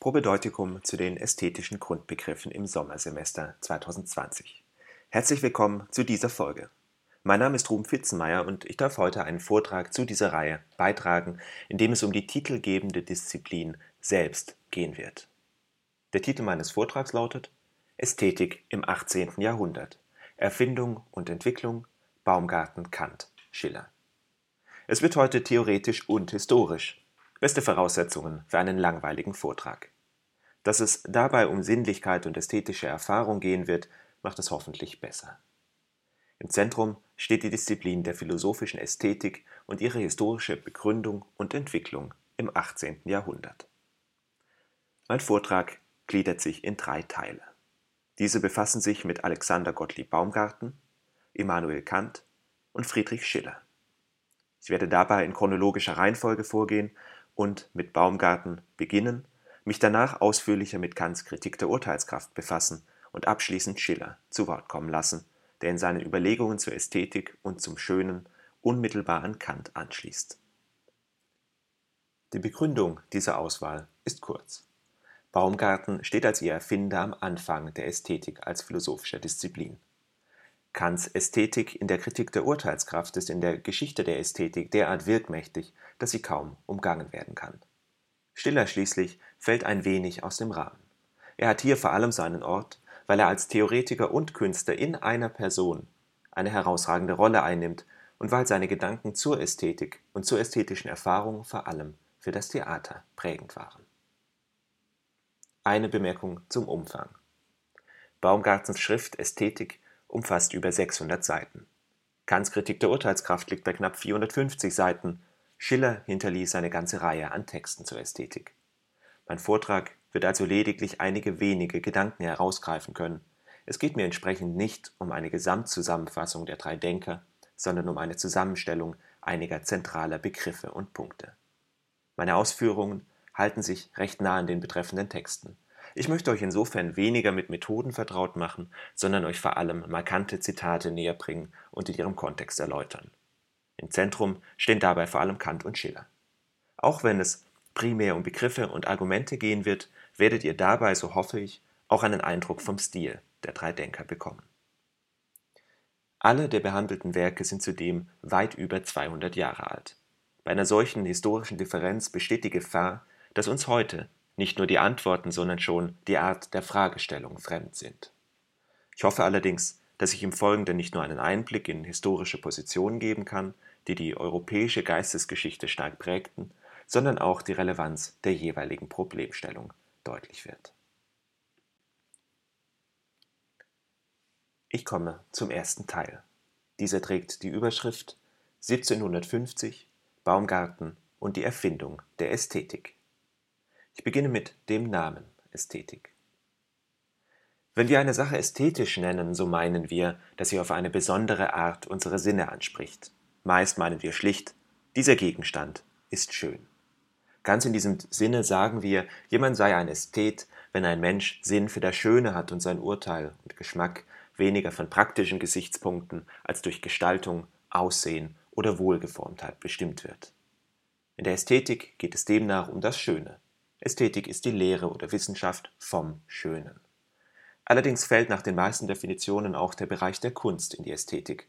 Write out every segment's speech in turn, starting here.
Probedeutikum zu den ästhetischen Grundbegriffen im Sommersemester 2020. Herzlich willkommen zu dieser Folge. Mein Name ist Ruben Fitzenmeier und ich darf heute einen Vortrag zu dieser Reihe beitragen, in dem es um die titelgebende Disziplin selbst gehen wird. Der Titel meines Vortrags lautet Ästhetik im 18. Jahrhundert. Erfindung und Entwicklung Baumgarten, Kant, Schiller. Es wird heute theoretisch und historisch. Beste Voraussetzungen für einen langweiligen Vortrag. Dass es dabei um Sinnlichkeit und ästhetische Erfahrung gehen wird, macht es hoffentlich besser. Im Zentrum steht die Disziplin der philosophischen Ästhetik und ihre historische Begründung und Entwicklung im 18. Jahrhundert. Mein Vortrag gliedert sich in drei Teile. Diese befassen sich mit Alexander Gottlieb Baumgarten, Immanuel Kant und Friedrich Schiller. Ich werde dabei in chronologischer Reihenfolge vorgehen und mit Baumgarten beginnen, mich danach ausführlicher mit Kants Kritik der Urteilskraft befassen und abschließend Schiller zu Wort kommen lassen, der in seinen Überlegungen zur Ästhetik und zum Schönen unmittelbar an Kant anschließt. Die Begründung dieser Auswahl ist kurz. Baumgarten steht als ihr Erfinder am Anfang der Ästhetik als philosophischer Disziplin. Kants Ästhetik in der Kritik der Urteilskraft ist in der Geschichte der Ästhetik derart wirkmächtig, dass sie kaum umgangen werden kann. Stiller schließlich fällt ein wenig aus dem Rahmen. Er hat hier vor allem seinen Ort, weil er als Theoretiker und Künstler in einer Person eine herausragende Rolle einnimmt und weil seine Gedanken zur Ästhetik und zur ästhetischen Erfahrung vor allem für das Theater prägend waren. Eine Bemerkung zum Umfang. Baumgartens Schrift Ästhetik umfasst über 600 Seiten. Kants Kritik der Urteilskraft liegt bei knapp 450 Seiten. Schiller hinterließ eine ganze Reihe an Texten zur Ästhetik. Mein Vortrag wird also lediglich einige wenige Gedanken herausgreifen können. Es geht mir entsprechend nicht um eine Gesamtzusammenfassung der drei Denker, sondern um eine Zusammenstellung einiger zentraler Begriffe und Punkte. Meine Ausführungen halten sich recht nah an den betreffenden Texten. Ich möchte euch insofern weniger mit Methoden vertraut machen, sondern euch vor allem markante Zitate näher bringen und in ihrem Kontext erläutern. Im Zentrum stehen dabei vor allem Kant und Schiller. Auch wenn es primär um Begriffe und Argumente gehen wird, werdet ihr dabei, so hoffe ich, auch einen Eindruck vom Stil der drei Denker bekommen. Alle der behandelten Werke sind zudem weit über 200 Jahre alt. Bei einer solchen historischen Differenz besteht die Gefahr, dass uns heute nicht nur die Antworten, sondern schon die Art der Fragestellung fremd sind. Ich hoffe allerdings, dass ich im Folgenden nicht nur einen Einblick in historische Positionen geben kann, die die europäische Geistesgeschichte stark prägten, sondern auch die Relevanz der jeweiligen Problemstellung deutlich wird. Ich komme zum ersten Teil. Dieser trägt die Überschrift 1750 Baumgarten und die Erfindung der Ästhetik. Ich beginne mit dem Namen Ästhetik. Wenn wir eine Sache ästhetisch nennen, so meinen wir, dass sie auf eine besondere Art unsere Sinne anspricht. Meist meinen wir schlicht, dieser Gegenstand ist schön. Ganz in diesem Sinne sagen wir, jemand sei ein Ästhet, wenn ein Mensch Sinn für das Schöne hat und sein Urteil und Geschmack weniger von praktischen Gesichtspunkten als durch Gestaltung, Aussehen oder Wohlgeformtheit bestimmt wird. In der Ästhetik geht es demnach um das Schöne, Ästhetik ist die Lehre oder Wissenschaft vom Schönen. Allerdings fällt nach den meisten Definitionen auch der Bereich der Kunst in die Ästhetik.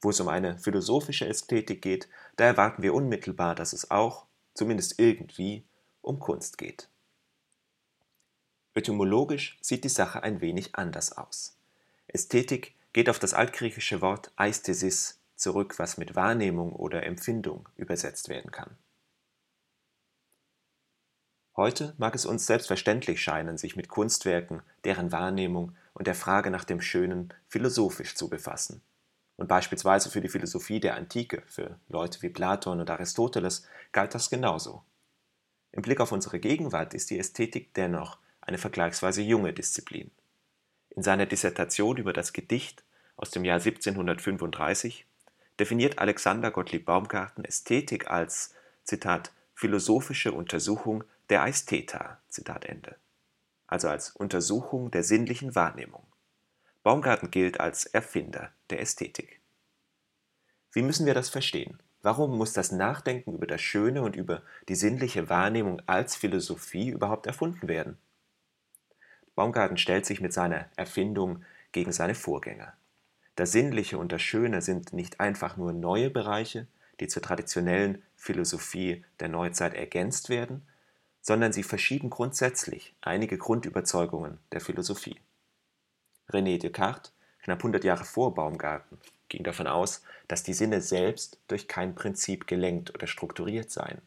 Wo es um eine philosophische Ästhetik geht, da erwarten wir unmittelbar, dass es auch, zumindest irgendwie, um Kunst geht. Etymologisch sieht die Sache ein wenig anders aus. Ästhetik geht auf das altgriechische Wort Aesthesis zurück, was mit Wahrnehmung oder Empfindung übersetzt werden kann. Heute mag es uns selbstverständlich scheinen, sich mit Kunstwerken, deren Wahrnehmung und der Frage nach dem Schönen philosophisch zu befassen. Und beispielsweise für die Philosophie der Antike, für Leute wie Platon und Aristoteles, galt das genauso. Im Blick auf unsere Gegenwart ist die Ästhetik dennoch eine vergleichsweise junge Disziplin. In seiner Dissertation über das Gedicht aus dem Jahr 1735 definiert Alexander Gottlieb Baumgarten Ästhetik als Zitat philosophische Untersuchung der Aestheta, Zitat Ende. Also als Untersuchung der sinnlichen Wahrnehmung. Baumgarten gilt als Erfinder der Ästhetik. Wie müssen wir das verstehen? Warum muss das Nachdenken über das Schöne und über die sinnliche Wahrnehmung als Philosophie überhaupt erfunden werden? Baumgarten stellt sich mit seiner Erfindung gegen seine Vorgänger. Das Sinnliche und das Schöne sind nicht einfach nur neue Bereiche, die zur traditionellen Philosophie der Neuzeit ergänzt werden, sondern sie verschieben grundsätzlich einige Grundüberzeugungen der Philosophie. René Descartes, knapp 100 Jahre vor Baumgarten, ging davon aus, dass die Sinne selbst durch kein Prinzip gelenkt oder strukturiert seien.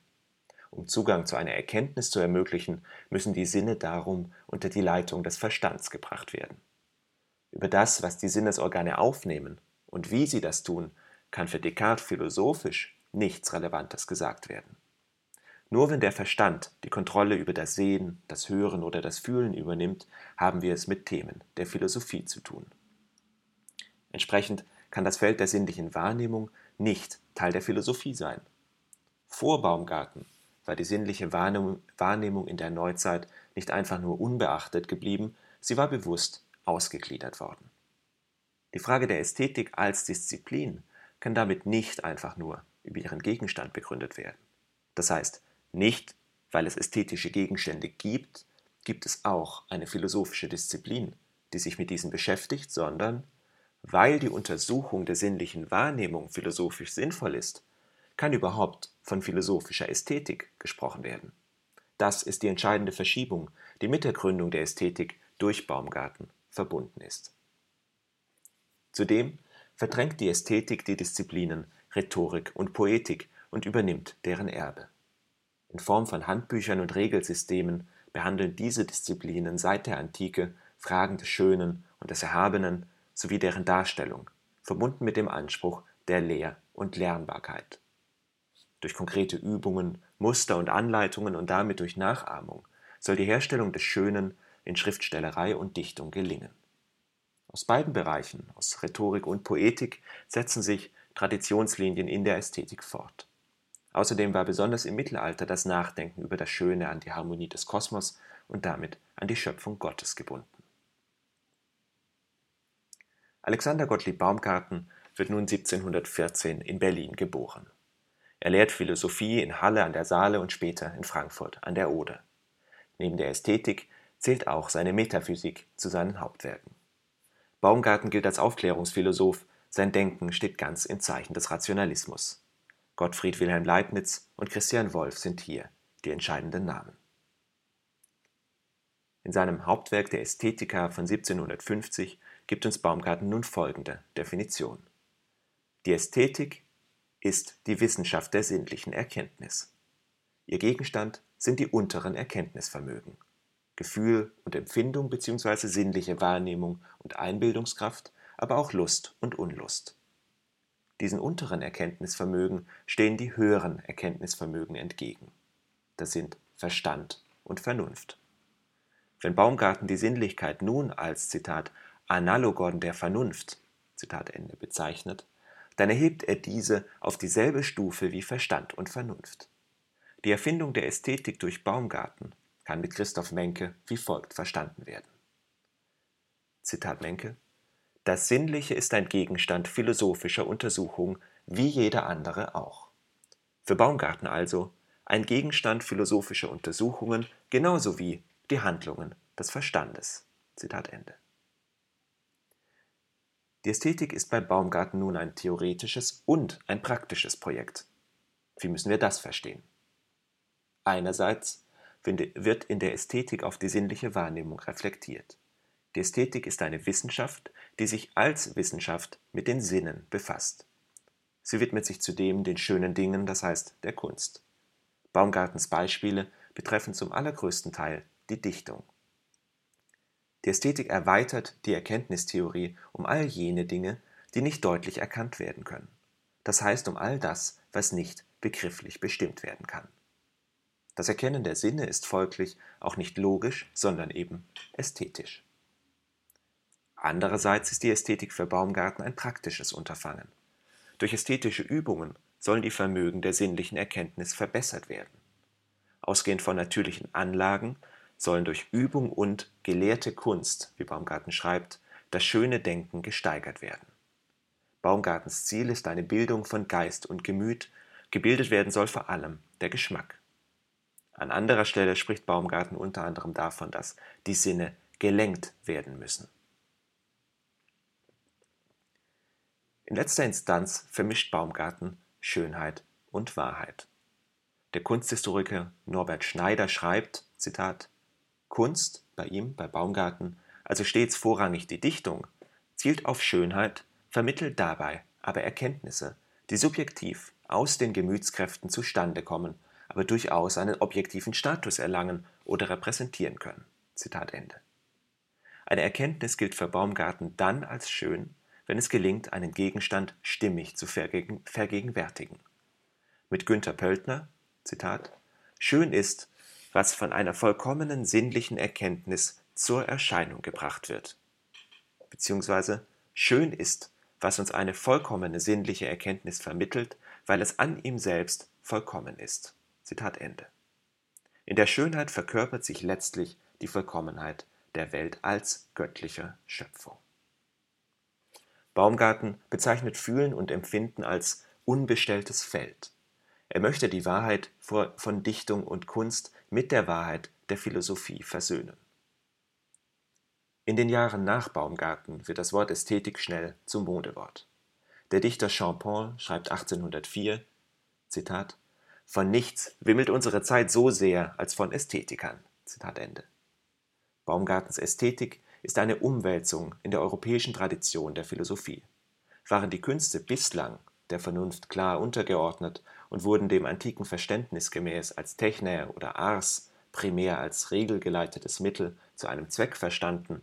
Um Zugang zu einer Erkenntnis zu ermöglichen, müssen die Sinne darum unter die Leitung des Verstands gebracht werden. Über das, was die Sinnesorgane aufnehmen und wie sie das tun, kann für Descartes philosophisch nichts Relevantes gesagt werden. Nur wenn der Verstand die Kontrolle über das Sehen, das Hören oder das Fühlen übernimmt, haben wir es mit Themen der Philosophie zu tun. Entsprechend kann das Feld der sinnlichen Wahrnehmung nicht Teil der Philosophie sein. Vor Baumgarten war die sinnliche Wahrnehmung in der Neuzeit nicht einfach nur unbeachtet geblieben, sie war bewusst ausgegliedert worden. Die Frage der Ästhetik als Disziplin kann damit nicht einfach nur über ihren Gegenstand begründet werden. Das heißt, nicht, weil es ästhetische Gegenstände gibt, gibt es auch eine philosophische Disziplin, die sich mit diesen beschäftigt, sondern weil die Untersuchung der sinnlichen Wahrnehmung philosophisch sinnvoll ist, kann überhaupt von philosophischer Ästhetik gesprochen werden. Das ist die entscheidende Verschiebung, die mit der Gründung der Ästhetik durch Baumgarten verbunden ist. Zudem verdrängt die Ästhetik die Disziplinen Rhetorik und Poetik und übernimmt deren Erbe. In Form von Handbüchern und Regelsystemen behandeln diese Disziplinen seit der Antike Fragen des Schönen und des Erhabenen sowie deren Darstellung, verbunden mit dem Anspruch der Lehr- und Lernbarkeit. Durch konkrete Übungen, Muster und Anleitungen und damit durch Nachahmung soll die Herstellung des Schönen in Schriftstellerei und Dichtung gelingen. Aus beiden Bereichen, aus Rhetorik und Poetik, setzen sich Traditionslinien in der Ästhetik fort. Außerdem war besonders im Mittelalter das Nachdenken über das Schöne an die Harmonie des Kosmos und damit an die Schöpfung Gottes gebunden. Alexander Gottlieb Baumgarten wird nun 1714 in Berlin geboren. Er lehrt Philosophie in Halle an der Saale und später in Frankfurt an der Oder. Neben der Ästhetik zählt auch seine Metaphysik zu seinen Hauptwerken. Baumgarten gilt als Aufklärungsphilosoph, sein Denken steht ganz im Zeichen des Rationalismus. Gottfried Wilhelm Leibniz und Christian Wolff sind hier die entscheidenden Namen. In seinem Hauptwerk der Ästhetika von 1750 gibt uns Baumgarten nun folgende Definition. Die Ästhetik ist die Wissenschaft der sinnlichen Erkenntnis. Ihr Gegenstand sind die unteren Erkenntnisvermögen. Gefühl und Empfindung bzw. sinnliche Wahrnehmung und Einbildungskraft, aber auch Lust und Unlust. Diesen unteren Erkenntnisvermögen stehen die höheren Erkenntnisvermögen entgegen. Das sind Verstand und Vernunft. Wenn Baumgarten die Sinnlichkeit nun als Zitat Analogon der Vernunft Zitat Ende bezeichnet, dann erhebt er diese auf dieselbe Stufe wie Verstand und Vernunft. Die Erfindung der Ästhetik durch Baumgarten kann mit Christoph Menke wie folgt verstanden werden. Zitat Menke Das Sinnliche ist ein Gegenstand philosophischer Untersuchung wie jeder andere auch. Für Baumgarten also ein Gegenstand philosophischer Untersuchungen genauso wie die Handlungen des Verstandes. Zitat Ende. Die Ästhetik ist bei Baumgarten nun ein theoretisches und ein praktisches Projekt. Wie müssen wir das verstehen? Einerseits wird in der Ästhetik auf die sinnliche Wahrnehmung reflektiert. Die Ästhetik ist eine Wissenschaft, die sich als Wissenschaft mit den Sinnen befasst. Sie widmet sich zudem den schönen Dingen, das heißt der Kunst. Baumgartens Beispiele betreffen zum allergrößten Teil die Dichtung. Die Ästhetik erweitert die Erkenntnistheorie um all jene Dinge, die nicht deutlich erkannt werden können, das heißt um all das, was nicht begrifflich bestimmt werden kann. Das Erkennen der Sinne ist folglich auch nicht logisch, sondern eben ästhetisch. Andererseits ist die Ästhetik für Baumgarten ein praktisches Unterfangen. Durch ästhetische Übungen sollen die Vermögen der sinnlichen Erkenntnis verbessert werden. Ausgehend von natürlichen Anlagen sollen durch Übung und gelehrte Kunst, wie Baumgarten schreibt, das schöne Denken gesteigert werden. Baumgartens Ziel ist eine Bildung von Geist und Gemüt, Gebildet werden soll vor allem der Geschmack. An anderer Stelle spricht Baumgarten unter anderem davon, dass die Sinne gelenkt werden müssen. In letzter Instanz vermischt Baumgarten Schönheit und Wahrheit. Der Kunsthistoriker Norbert Schneider schreibt, Zitat, Kunst, bei ihm, bei Baumgarten, also stets vorrangig die Dichtung, zielt auf Schönheit, vermittelt dabei aber Erkenntnisse, die subjektiv aus den Gemütskräften zustande kommen, aber durchaus einen objektiven Status erlangen oder repräsentieren können. Zitat Ende. Eine Erkenntnis gilt für Baumgarten dann als schön, wenn es gelingt, einen Gegenstand stimmig zu vergegen vergegenwärtigen. Mit Günther Pöltner, Zitat, schön ist, was von einer vollkommenen sinnlichen Erkenntnis zur Erscheinung gebracht wird. Beziehungsweise schön ist, was uns eine vollkommene sinnliche Erkenntnis vermittelt, weil es an ihm selbst vollkommen ist. Zitat Ende. In der Schönheit verkörpert sich letztlich die Vollkommenheit der Welt als göttlicher Schöpfung. Baumgarten bezeichnet Fühlen und Empfinden als unbestelltes Feld. Er möchte die Wahrheit von Dichtung und Kunst mit der Wahrheit der Philosophie versöhnen. In den Jahren nach Baumgarten wird das Wort Ästhetik schnell zum Modewort. Der Dichter Jean-Paul schreibt 1804, Zitat, Von nichts wimmelt unsere Zeit so sehr als von Ästhetikern. Zitat Ende. Baumgartens Ästhetik ist eine Umwälzung in der europäischen Tradition der Philosophie. Waren die Künste bislang der Vernunft klar untergeordnet und wurden dem antiken Verständnis gemäß als Techne oder Ars primär als regelgeleitetes Mittel zu einem Zweck verstanden,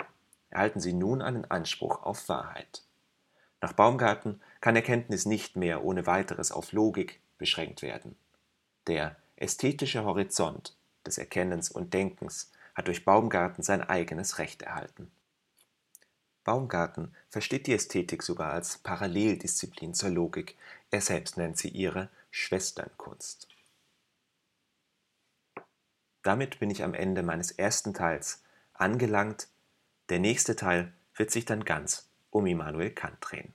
erhalten sie nun einen Anspruch auf Wahrheit. Nach Baumgarten kann Erkenntnis nicht mehr ohne weiteres auf Logik beschränkt werden. Der ästhetische Horizont des Erkennens und Denkens hat durch Baumgarten sein eigenes Recht erhalten. Baumgarten versteht die Ästhetik sogar als Paralleldisziplin zur Logik, er selbst nennt sie ihre Schwesternkunst. Damit bin ich am Ende meines ersten Teils angelangt. Der nächste Teil wird sich dann ganz um Immanuel Kant drehen.